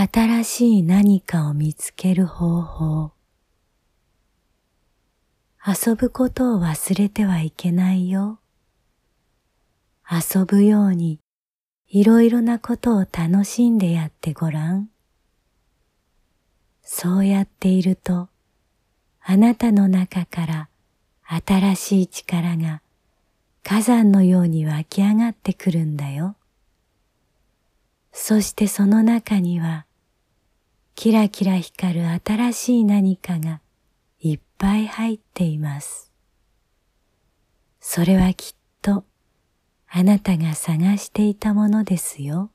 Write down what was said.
新しい何かを見つける方法。遊ぶことを忘れてはいけないよ。遊ぶようにいろいろなことを楽しんでやってごらん。そうやっていると、あなたの中から新しい力が火山のように湧き上がってくるんだよ。そしてその中には、キラキラ光る新しい何かがいっぱい入っています。それはきっとあなたが探していたものですよ。